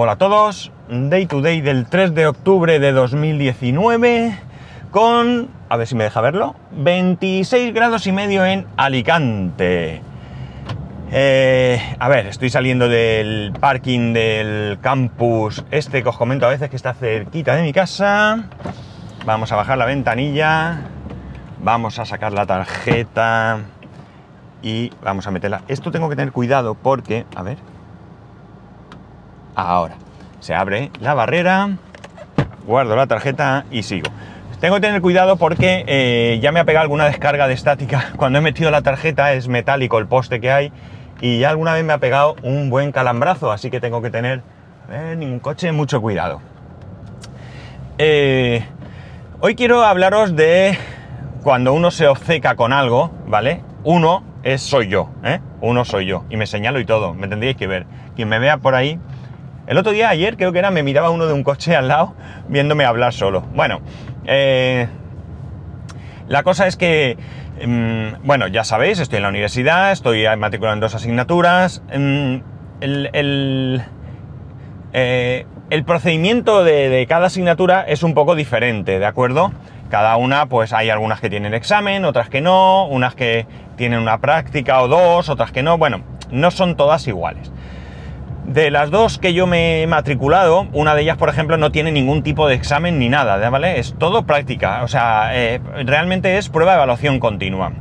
Hola a todos, Day to Day del 3 de octubre de 2019 con, a ver si me deja verlo, 26 grados y medio en Alicante. Eh, a ver, estoy saliendo del parking del campus este que os comento a veces que está cerquita de mi casa. Vamos a bajar la ventanilla, vamos a sacar la tarjeta y vamos a meterla. Esto tengo que tener cuidado porque, a ver, ahora se abre la barrera, guardo la tarjeta y sigo. Tengo que tener cuidado porque eh, ya me ha pegado alguna descarga de estática. Cuando he metido la tarjeta es metálico el poste que hay y ya alguna vez me ha pegado un buen calambrazo, así que tengo que tener ningún coche, mucho cuidado. Eh, hoy quiero hablaros de cuando uno se obceca con algo, ¿vale? Uno es soy yo, ¿eh? Uno soy yo y me señalo y todo, me tendríais que ver. Quien me vea por ahí el otro día, ayer creo que era, me miraba uno de un coche al lado viéndome hablar solo. Bueno, eh, la cosa es que, mm, bueno, ya sabéis, estoy en la universidad, estoy matriculado en dos asignaturas. Mm, el, eh, el, procedimiento de, cada asignatura es un poco diferente, ¿de acuerdo? Cada una, pues hay algunas que tienen examen, otras que no, unas que tienen una práctica o dos, otras que no. Bueno, no son todas iguales. De las dos que yo me he matriculado, una de ellas, por ejemplo, no tiene ningún tipo de examen ni nada, ¿vale? Es todo práctica, o sea, eh, realmente es prueba de evaluación continua.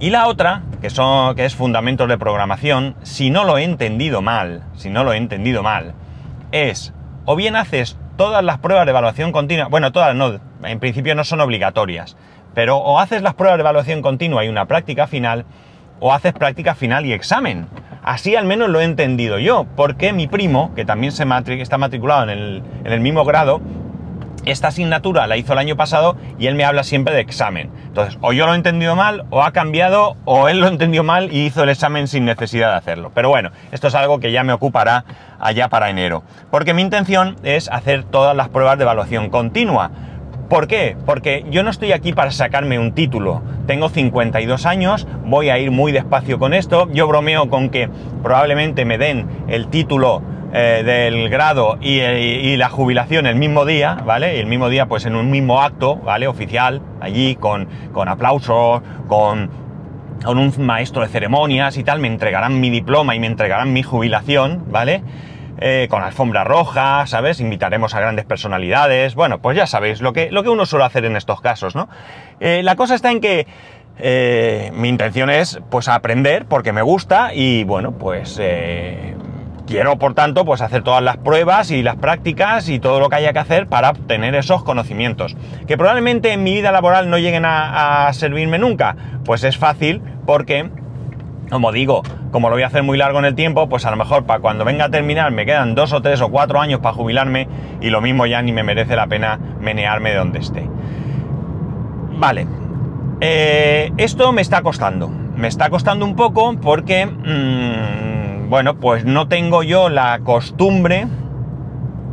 Y la otra, que, son, que es fundamentos de programación, si no lo he entendido mal, si no lo he entendido mal, es o bien haces todas las pruebas de evaluación continua, bueno, todas no, en principio no son obligatorias, pero o haces las pruebas de evaluación continua y una práctica final, o haces práctica final y examen. Así al menos lo he entendido yo, porque mi primo, que también se está matriculado en el, mismo grado, esta asignatura la hizo el año pasado y él me habla siempre de examen. Entonces, o yo lo he entendido mal, o ha cambiado, o él lo entendió mal y hizo el examen sin necesidad de hacerlo. Pero bueno, esto es algo que ya me ocupará allá para enero. Porque mi intención es hacer todas las pruebas de evaluación continua. ¿Por qué? Porque yo no estoy aquí para sacarme un título. Tengo 52 años, voy a ir muy despacio con esto. Yo bromeo con que probablemente me den el título eh, del grado y, la jubilación el mismo día, ¿vale? El mismo día, pues en un mismo acto, ¿vale? Oficial, allí, con, con aplausos, con, con un maestro de ceremonias y tal, me entregarán mi diploma y me entregarán mi jubilación, ¿vale? Eh, con alfombra roja, ¿sabes? Invitaremos a grandes personalidades. Bueno, pues ya sabéis lo que, lo que uno suele hacer en estos casos, ¿no? Eh, la cosa está en que eh, mi intención es, pues, aprender porque me gusta y, bueno, pues quiero, por tanto, pues hacer todas las pruebas y las prácticas y todo lo que haya que hacer para obtener esos conocimientos. Que probablemente en mi vida laboral no lleguen a servirme nunca. Pues es fácil porque como digo, como lo voy a hacer muy largo en el tiempo, pues a lo mejor para cuando venga a terminar me quedan dos o tres o cuatro años para jubilarme y lo mismo ya ni me merece la pena menearme de donde esté. Vale, eh, esto me está costando, me está costando un poco porque, mm, bueno, pues no tengo yo la costumbre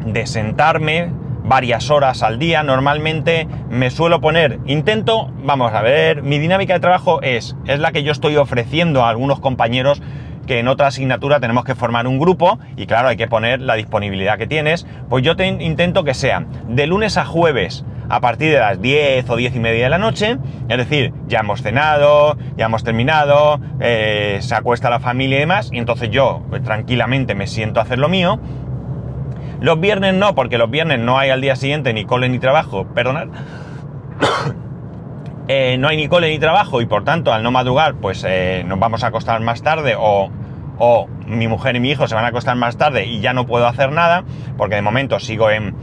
de sentarme varias horas al día. Normalmente me suelo poner, intento, vamos a ver, mi dinámica de trabajo es, es la que yo estoy ofreciendo a algunos compañeros que en otra asignatura tenemos que formar un grupo y claro, hay que poner la disponibilidad que tienes. Pues yo te intento que sea de lunes a jueves a partir de las 10 o 10 y media de la noche, es decir, ya hemos cenado, ya hemos terminado, eh, se acuesta la familia y demás, y entonces yo pues, tranquilamente me siento a hacer lo mío los viernes no, porque los viernes no hay al día siguiente ni cole ni trabajo, perdonad. Eh, no hay ni cole ni trabajo y por tanto al no madrugar pues eh, nos vamos a acostar más tarde o, o, mi mujer y mi hijo se van a acostar más tarde y ya no puedo hacer nada porque de momento sigo en,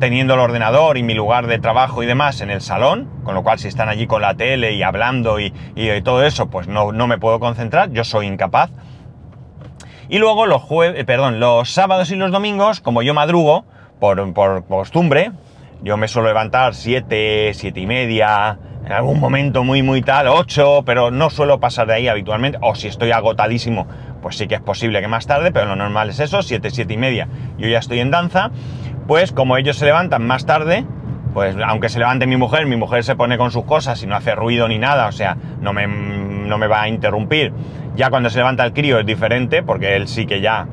teniendo el ordenador y mi lugar de trabajo y demás en el salón, con lo cual si están allí con la tele y hablando y, y todo eso pues no, no me puedo concentrar, yo soy incapaz. Y luego los jueves, eh, perdón, los sábados y los domingos, como yo madrugo, por, por costumbre, yo me suelo levantar 7, 7 y media, en algún momento muy, muy tal, 8, pero no suelo pasar de ahí habitualmente, o si estoy agotadísimo, pues sí que es posible que más tarde, pero lo normal es eso, 7, 7 y media, yo ya estoy en danza, pues como ellos se levantan más tarde, pues aunque se levante mi mujer, mi mujer se pone con sus cosas y no hace ruido ni nada, o sea, no me, no me va a interrumpir ya cuando se levanta el crío es diferente, porque él sí que ya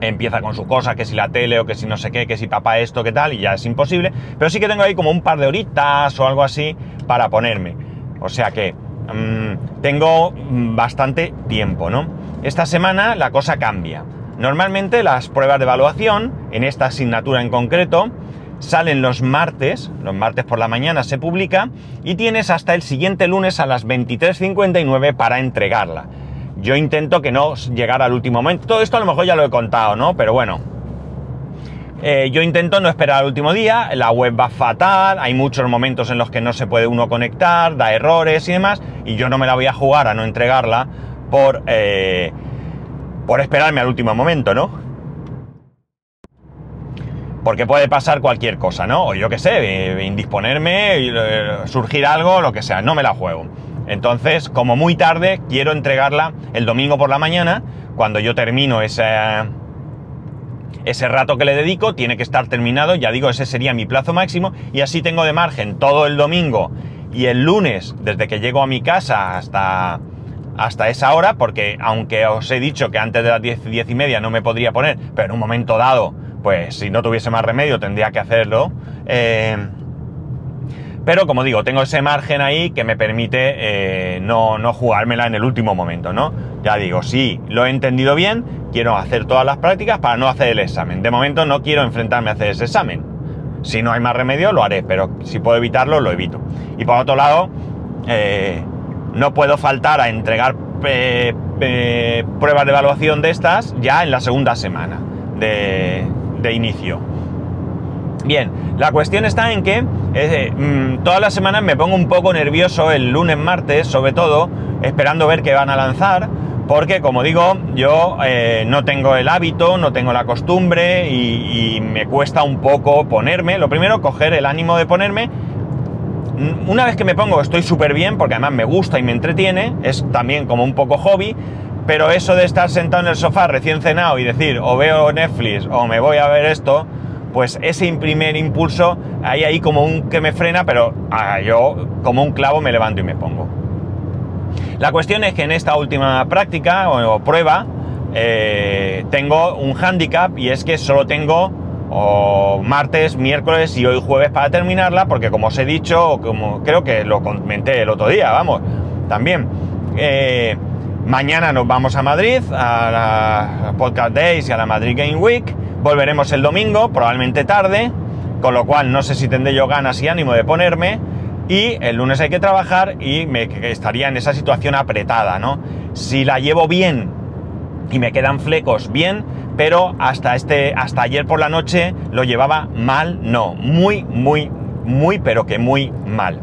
empieza con su cosa, que si la tele o que si no sé qué, que si papá esto, que tal, y ya es imposible. Pero sí que tengo ahí como un par de horitas o algo así para ponerme. O sea que mm, tengo mm, bastante tiempo, ¿no? Esta semana la cosa cambia. Normalmente las pruebas de evaluación, en esta asignatura en concreto, salen los martes, los martes por la mañana se publica, y tienes hasta el siguiente lunes a las 23.59 para entregarla. Yo intento que no llegara al último momento. Todo esto a lo mejor ya lo he contado, ¿no? Pero bueno. Eh, yo intento no esperar al último día, la web va fatal, hay muchos momentos en los que no se puede uno conectar, da errores y demás, y yo no me la voy a jugar a no entregarla por, eh, por esperarme al último momento, ¿no? Porque puede pasar cualquier cosa, ¿no? O yo qué sé, eh, indisponerme, surgir algo, lo que sea, no me la juego. Entonces, como muy tarde, quiero entregarla el domingo por la mañana, cuando yo termino ese, ese rato que le dedico, tiene que estar terminado, ya digo, ese sería mi plazo máximo, y así tengo de margen todo el domingo y el lunes, desde que llego a mi casa hasta, hasta esa hora, porque aunque os he dicho que antes de las 10, 10 y media no me podría poner, pero en un momento dado, pues si no tuviese más remedio tendría que hacerlo. Eh, pero como digo, tengo ese margen ahí que me permite eh, no, no, jugármela en el último momento, ¿no? Ya digo, si lo he entendido bien, quiero hacer todas las prácticas para no hacer el examen. De momento no quiero enfrentarme a hacer ese examen. Si no hay más remedio, lo haré, pero si puedo evitarlo, lo evito. Y por otro lado, eh, no puedo faltar a entregar pruebas de evaluación de estas ya en la segunda semana de, de inicio. Bien, la cuestión está en que eh, mm, todas las semanas me pongo un poco nervioso el lunes, martes, sobre todo, esperando ver qué van a lanzar, porque como digo, yo eh, no tengo el hábito, no tengo la costumbre y, y, me cuesta un poco ponerme. Lo primero, coger el ánimo de ponerme. Mm, una vez que me pongo estoy súper bien, porque además me gusta y me entretiene, es también como un poco hobby, pero eso de estar sentado en el sofá recién cenado y decir o veo Netflix o me voy a ver esto, pues ese primer impulso, hay ahí como un que me frena, pero ah, yo como un clavo me levanto y me pongo. La cuestión es que en esta última práctica o, prueba eh, tengo un handicap y es que solo tengo martes, miércoles y hoy jueves para terminarla, porque como os he dicho, como creo que lo comenté el otro día, vamos, también. Eh, mañana nos vamos a Madrid, a la Podcast Days y a la Madrid Game Week. Volveremos el domingo, probablemente tarde, con lo cual no sé si tendré yo ganas y ánimo de ponerme. Y el lunes hay que trabajar y me estaría en esa situación apretada, ¿no? Si la llevo bien y me quedan flecos, bien, pero hasta, este, hasta ayer por la noche lo llevaba mal, no, muy, muy, muy, pero que muy mal.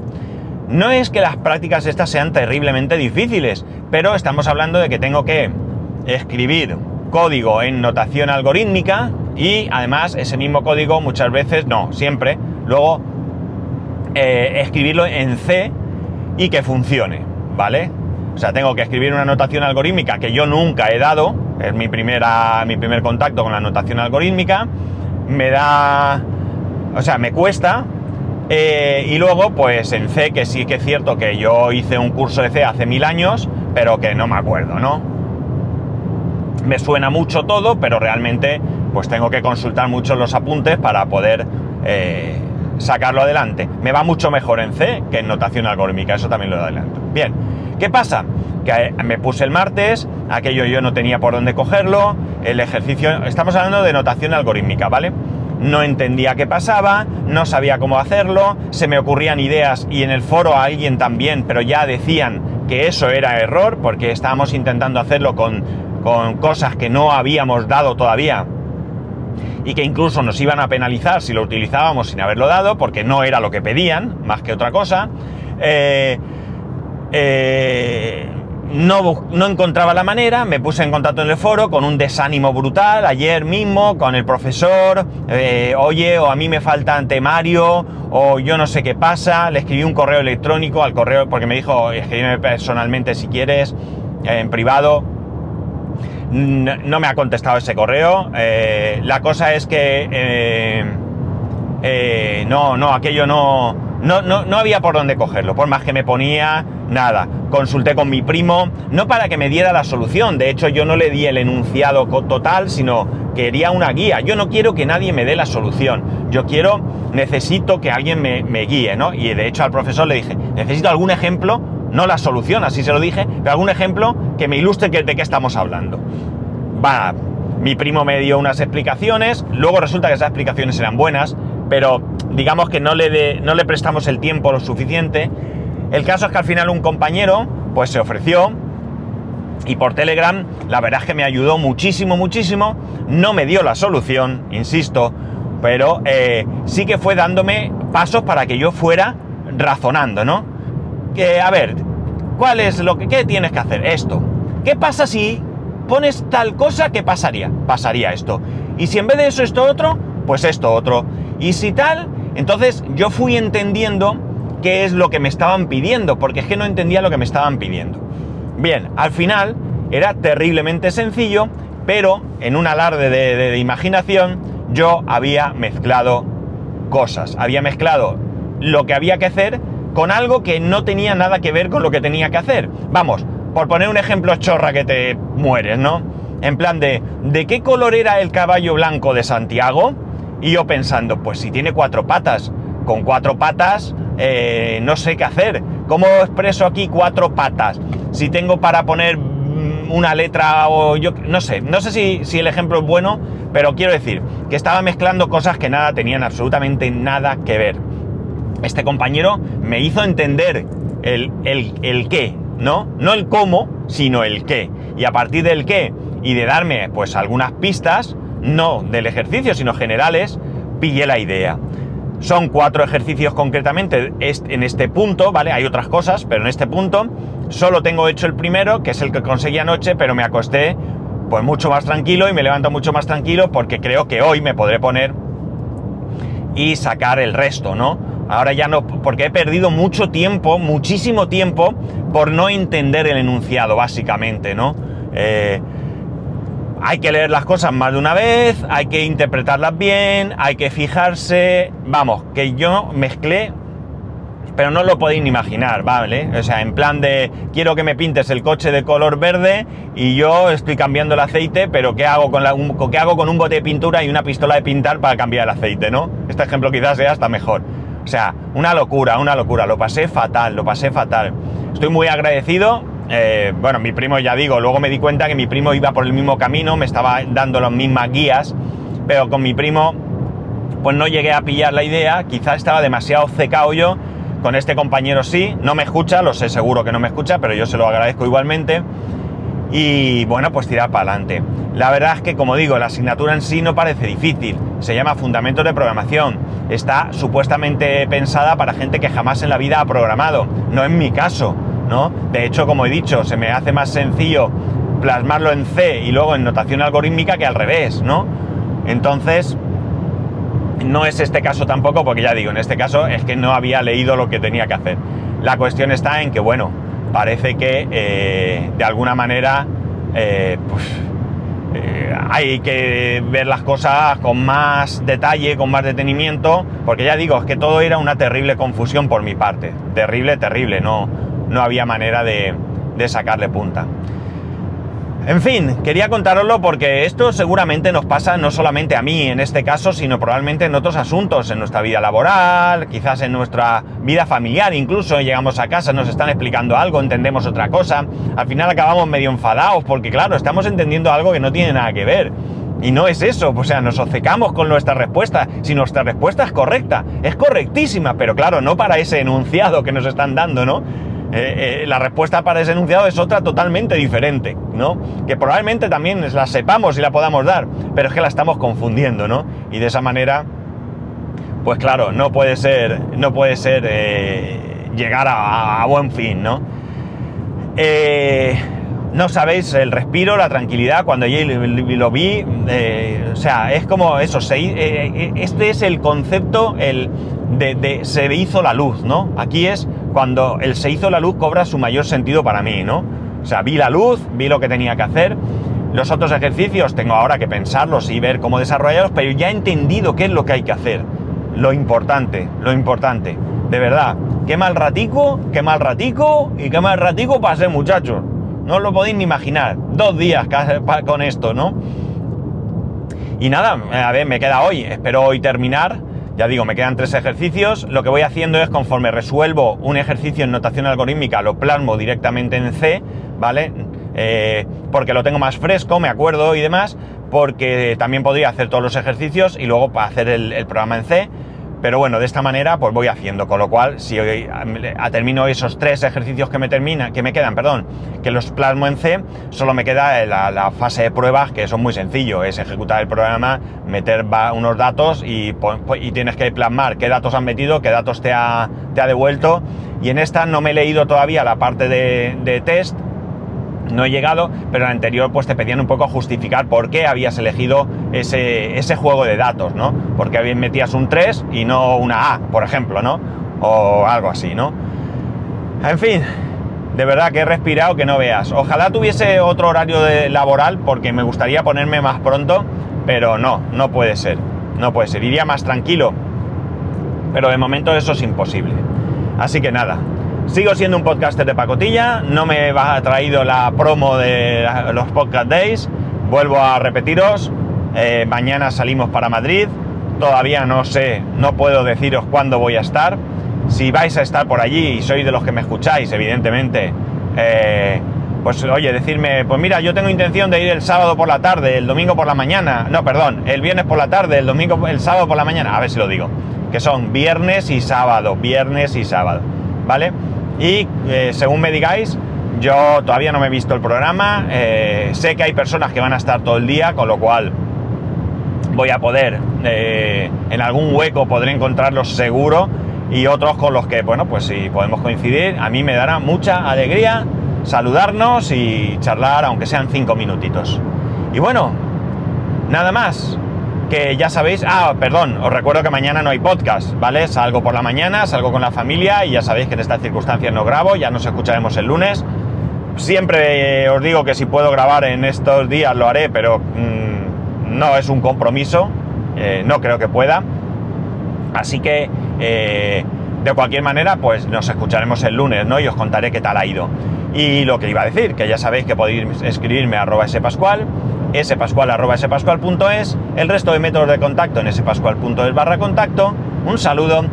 No es que las prácticas estas sean terriblemente difíciles, pero estamos hablando de que tengo que escribir código en notación algorítmica, y además ese mismo código muchas veces, no, siempre, luego eh, escribirlo en C y que funcione, ¿vale? O sea, tengo que escribir una notación algorítmica que yo nunca he dado, es mi, primera, mi primer contacto con la notación algorítmica, me da, o sea, me cuesta, eh, y luego, pues en C, que sí que es cierto que yo hice un curso de C hace mil años, pero que no me acuerdo, ¿no? Me suena mucho todo, pero realmente pues tengo que consultar mucho los apuntes para poder eh, sacarlo adelante. Me va mucho mejor en C que en notación algorítmica, eso también lo adelanto. Bien, ¿qué pasa? Que eh, me puse el martes, aquello yo no tenía por dónde cogerlo, el ejercicio, estamos hablando de notación algorítmica, ¿vale? No entendía qué pasaba, no sabía cómo hacerlo, se me ocurrían ideas y en el foro a alguien también, pero ya decían que eso era error porque estábamos intentando hacerlo con, con cosas que no habíamos dado todavía y que incluso nos iban a penalizar si lo utilizábamos sin haberlo dado, porque no era lo que pedían, más que otra cosa. Eh, eh, no, encontraba la manera, me puse en contacto en el foro con un desánimo brutal ayer mismo con el profesor, eh, oye, o a mí me falta temario, o yo no sé qué pasa, le escribí un correo electrónico al correo, porque me dijo, escríbeme personalmente si quieres, en privado, no, me ha contestado ese correo. Eh, la cosa es que eh, eh, no, no, aquello no, no, no, no había por dónde cogerlo. Por más que me ponía, nada. consulté con mi primo, no para que me diera la solución, de hecho yo no le di el enunciado total, sino quería una guía. Yo no quiero que nadie me dé la solución, yo quiero, necesito que alguien me, guíe, ¿no? Y de hecho al profesor le dije, necesito algún ejemplo, no la solución, así se lo dije, pero algún ejemplo que me ilustre de qué estamos hablando. Va, mi primo me dio unas explicaciones, luego resulta que esas explicaciones eran buenas, pero digamos que no le, no le prestamos el tiempo lo suficiente. El caso es que al final un compañero pues se ofreció y por Telegram la verdad es que me ayudó muchísimo, muchísimo. No me dio la solución, insisto, pero eh, sí que fue dándome pasos para que yo fuera razonando, ¿no? Que, a ver, ¿cuál es lo que qué tienes que hacer? Esto. ¿Qué pasa si pones tal cosa? ¿Qué pasaría? Pasaría esto. Y si en vez de eso esto otro, pues esto otro. Y si tal, entonces yo fui entendiendo qué es lo que me estaban pidiendo, porque es que no entendía lo que me estaban pidiendo. Bien, al final era terriblemente sencillo, pero en un alarde de, imaginación yo había mezclado cosas, había mezclado lo que había que hacer con algo que no tenía nada que ver con lo que tenía que hacer. Vamos, por poner un ejemplo chorra que te mueres, ¿no? En plan de, ¿de qué color era el caballo blanco de Santiago? Y yo pensando, pues si tiene cuatro patas, con cuatro patas eh, no sé qué hacer. ¿Cómo expreso aquí cuatro patas? Si tengo para poner mm, una letra o yo no sé, no sé si, si, el ejemplo es bueno, pero quiero decir que estaba mezclando cosas que nada tenían absolutamente nada que ver. Este compañero me hizo entender el, el, el qué, ¿no? No el cómo, sino el qué. Y a partir del qué y de darme pues algunas pistas, no del ejercicio, sino generales, pillé la idea. Son cuatro ejercicios concretamente en este punto, ¿vale? Hay otras cosas, pero en este punto solo tengo hecho el primero, que es el que conseguí anoche, pero me acosté pues mucho más tranquilo y me levanto mucho más tranquilo porque creo que hoy me podré poner y sacar el resto, ¿no? Ahora ya no, porque he perdido mucho tiempo, muchísimo tiempo, por no entender el enunciado, básicamente, ¿no? Eh, hay que leer las cosas más de una vez, hay que interpretarlas bien, hay que fijarse. Vamos, que yo mezclé, pero no lo podéis ni imaginar, ¿vale? O sea, en plan de quiero que me pintes el coche de color verde y yo estoy cambiando el aceite, pero ¿qué hago con, un, ¿qué hago con un bote de pintura y una pistola de pintar para cambiar el aceite, ¿no? Este ejemplo quizás sea hasta mejor. O sea, una locura, una locura. Lo pasé fatal, lo pasé fatal. Estoy muy agradecido eh, bueno, mi primo ya digo, luego me di cuenta que mi primo iba por el mismo camino, me estaba dando las mismas guías, pero con mi primo pues no llegué a pillar la idea, quizá estaba demasiado cecao yo, con este compañero sí, no me escucha, lo sé seguro que no me escucha, pero yo se lo agradezco igualmente. Y bueno, pues tirar para adelante. La verdad es que, como digo, la asignatura en sí no parece difícil. Se llama Fundamentos de Programación. Está supuestamente pensada para gente que jamás en la vida ha programado. No es mi caso. ¿No? De hecho, como he dicho, se me hace más sencillo plasmarlo en C y luego en notación algorítmica que al revés, ¿no? Entonces, no es este caso tampoco, porque ya digo, en este caso es que no había leído lo que tenía que hacer. La cuestión está en que, bueno, parece que eh, de alguna manera eh, pues, eh, hay que ver las cosas con más detalle, con más detenimiento, porque ya digo, es que todo era una terrible confusión por mi parte. Terrible, terrible, no, no había manera de, sacarle punta. En fin, quería contároslo porque esto seguramente nos pasa no solamente a mí en este caso, sino probablemente en otros asuntos, en nuestra vida laboral, quizás en nuestra vida familiar, incluso llegamos a casa, nos están explicando algo, entendemos otra cosa, al final acabamos medio enfadados porque claro, estamos entendiendo algo que no tiene nada que ver. Y no es eso, o sea, nos obcecamos con nuestra respuesta. Si nuestra respuesta es correcta, es correctísima, pero claro, no para ese enunciado que nos están dando, ¿no? Eh, eh, la respuesta para ese enunciado es otra totalmente diferente, ¿no? Que probablemente también la sepamos y la podamos dar, pero es que la estamos confundiendo, ¿no? Y de esa manera, pues claro, no puede ser, no puede ser eh, llegar a, buen fin, ¿no? no sabéis el respiro, la tranquilidad, cuando yo lo vi, o sea, es como eso, este es el concepto el de, se hizo la luz, ¿no? Aquí es cuando el se hizo la luz cobra su mayor sentido para mí, ¿no? O sea, vi la luz, vi lo que tenía que hacer. Los otros ejercicios tengo ahora que pensarlos y ver cómo desarrollarlos, pero ya he entendido qué es lo que hay que hacer. Lo importante, lo importante. De verdad, qué mal ratico, qué mal ratico y qué mal ratico pasé, muchachos. No os lo podéis ni imaginar. Dos días con esto, ¿no? Y nada, a ver, me queda hoy. Espero hoy terminar. Ya digo, me quedan tres ejercicios. Lo que voy haciendo es, conforme resuelvo un ejercicio en notación algorítmica, lo plasmo directamente en C, ¿vale? Eh, porque lo tengo más fresco, me acuerdo y demás, porque también podría hacer todos los ejercicios y luego hacer el programa en C pero bueno, de esta manera pues voy haciendo, con lo cual si termino esos tres ejercicios que me termina, que me quedan, perdón, que los plasmo en C, solo me queda la, fase de pruebas, que son muy sencillo, es ejecutar el programa, meter unos datos y, tienes que plasmar qué datos han metido, qué datos te ha, devuelto. Y en esta no me he leído todavía la parte de test, no he llegado, pero en anterior pues te pedían un poco justificar por qué habías elegido ese, ese juego de datos, ¿no? Porque metías un 3 y no una A, por ejemplo, ¿no? O algo así, ¿no? En fin, de verdad que he respirado que no veas. Ojalá tuviese otro horario de laboral porque me gustaría ponerme más pronto, pero no, no puede ser. No puede ser. Iría más tranquilo. Pero de momento eso es imposible. Así que nada, Sigo siendo un podcaster de pacotilla, no me ha traído la promo de los podcast days. Vuelvo a repetiros, eh, mañana salimos para Madrid. Todavía no sé, no puedo deciros cuándo voy a estar. Si vais a estar por allí y sois de los que me escucháis, evidentemente, eh, pues oye, decirme, pues mira, yo tengo intención de ir el sábado por la tarde, el domingo por la mañana, no, perdón, el viernes por la tarde, el domingo, el sábado por la mañana, a ver si lo digo, que son viernes y sábado, viernes y sábado, ¿vale? Y eh, según me digáis, yo todavía no me he visto el programa, eh, sé que hay personas que van a estar todo el día, con lo cual voy a poder, eh, en algún hueco podré encontrarlos seguro y otros con los que, bueno, pues si podemos coincidir, a mí me dará mucha alegría saludarnos y charlar, aunque sean cinco minutitos. Y bueno, nada más que ya sabéis, ah, perdón, os recuerdo que mañana no hay podcast, ¿vale? Salgo por la mañana, salgo con la familia y ya sabéis que en estas circunstancias no grabo, ya nos escucharemos el lunes. Siempre os digo que si puedo grabar en estos días lo haré, pero mm, no es un compromiso, eh, no creo que pueda. Así que, eh, de cualquier manera, pues nos escucharemos el lunes, ¿no? Y os contaré qué tal ha ido. Y lo que iba a decir, que ya sabéis que podéis escribirme a arroba spascual, spascual arroba spascual.es, el resto de métodos de contacto en spascual.es barra contacto. Un saludo.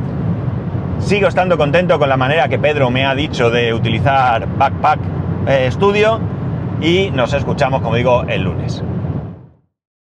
Sigo estando contento con la manera que Pedro me ha dicho de utilizar Backpack eh, Studio y nos escuchamos, como digo, el lunes.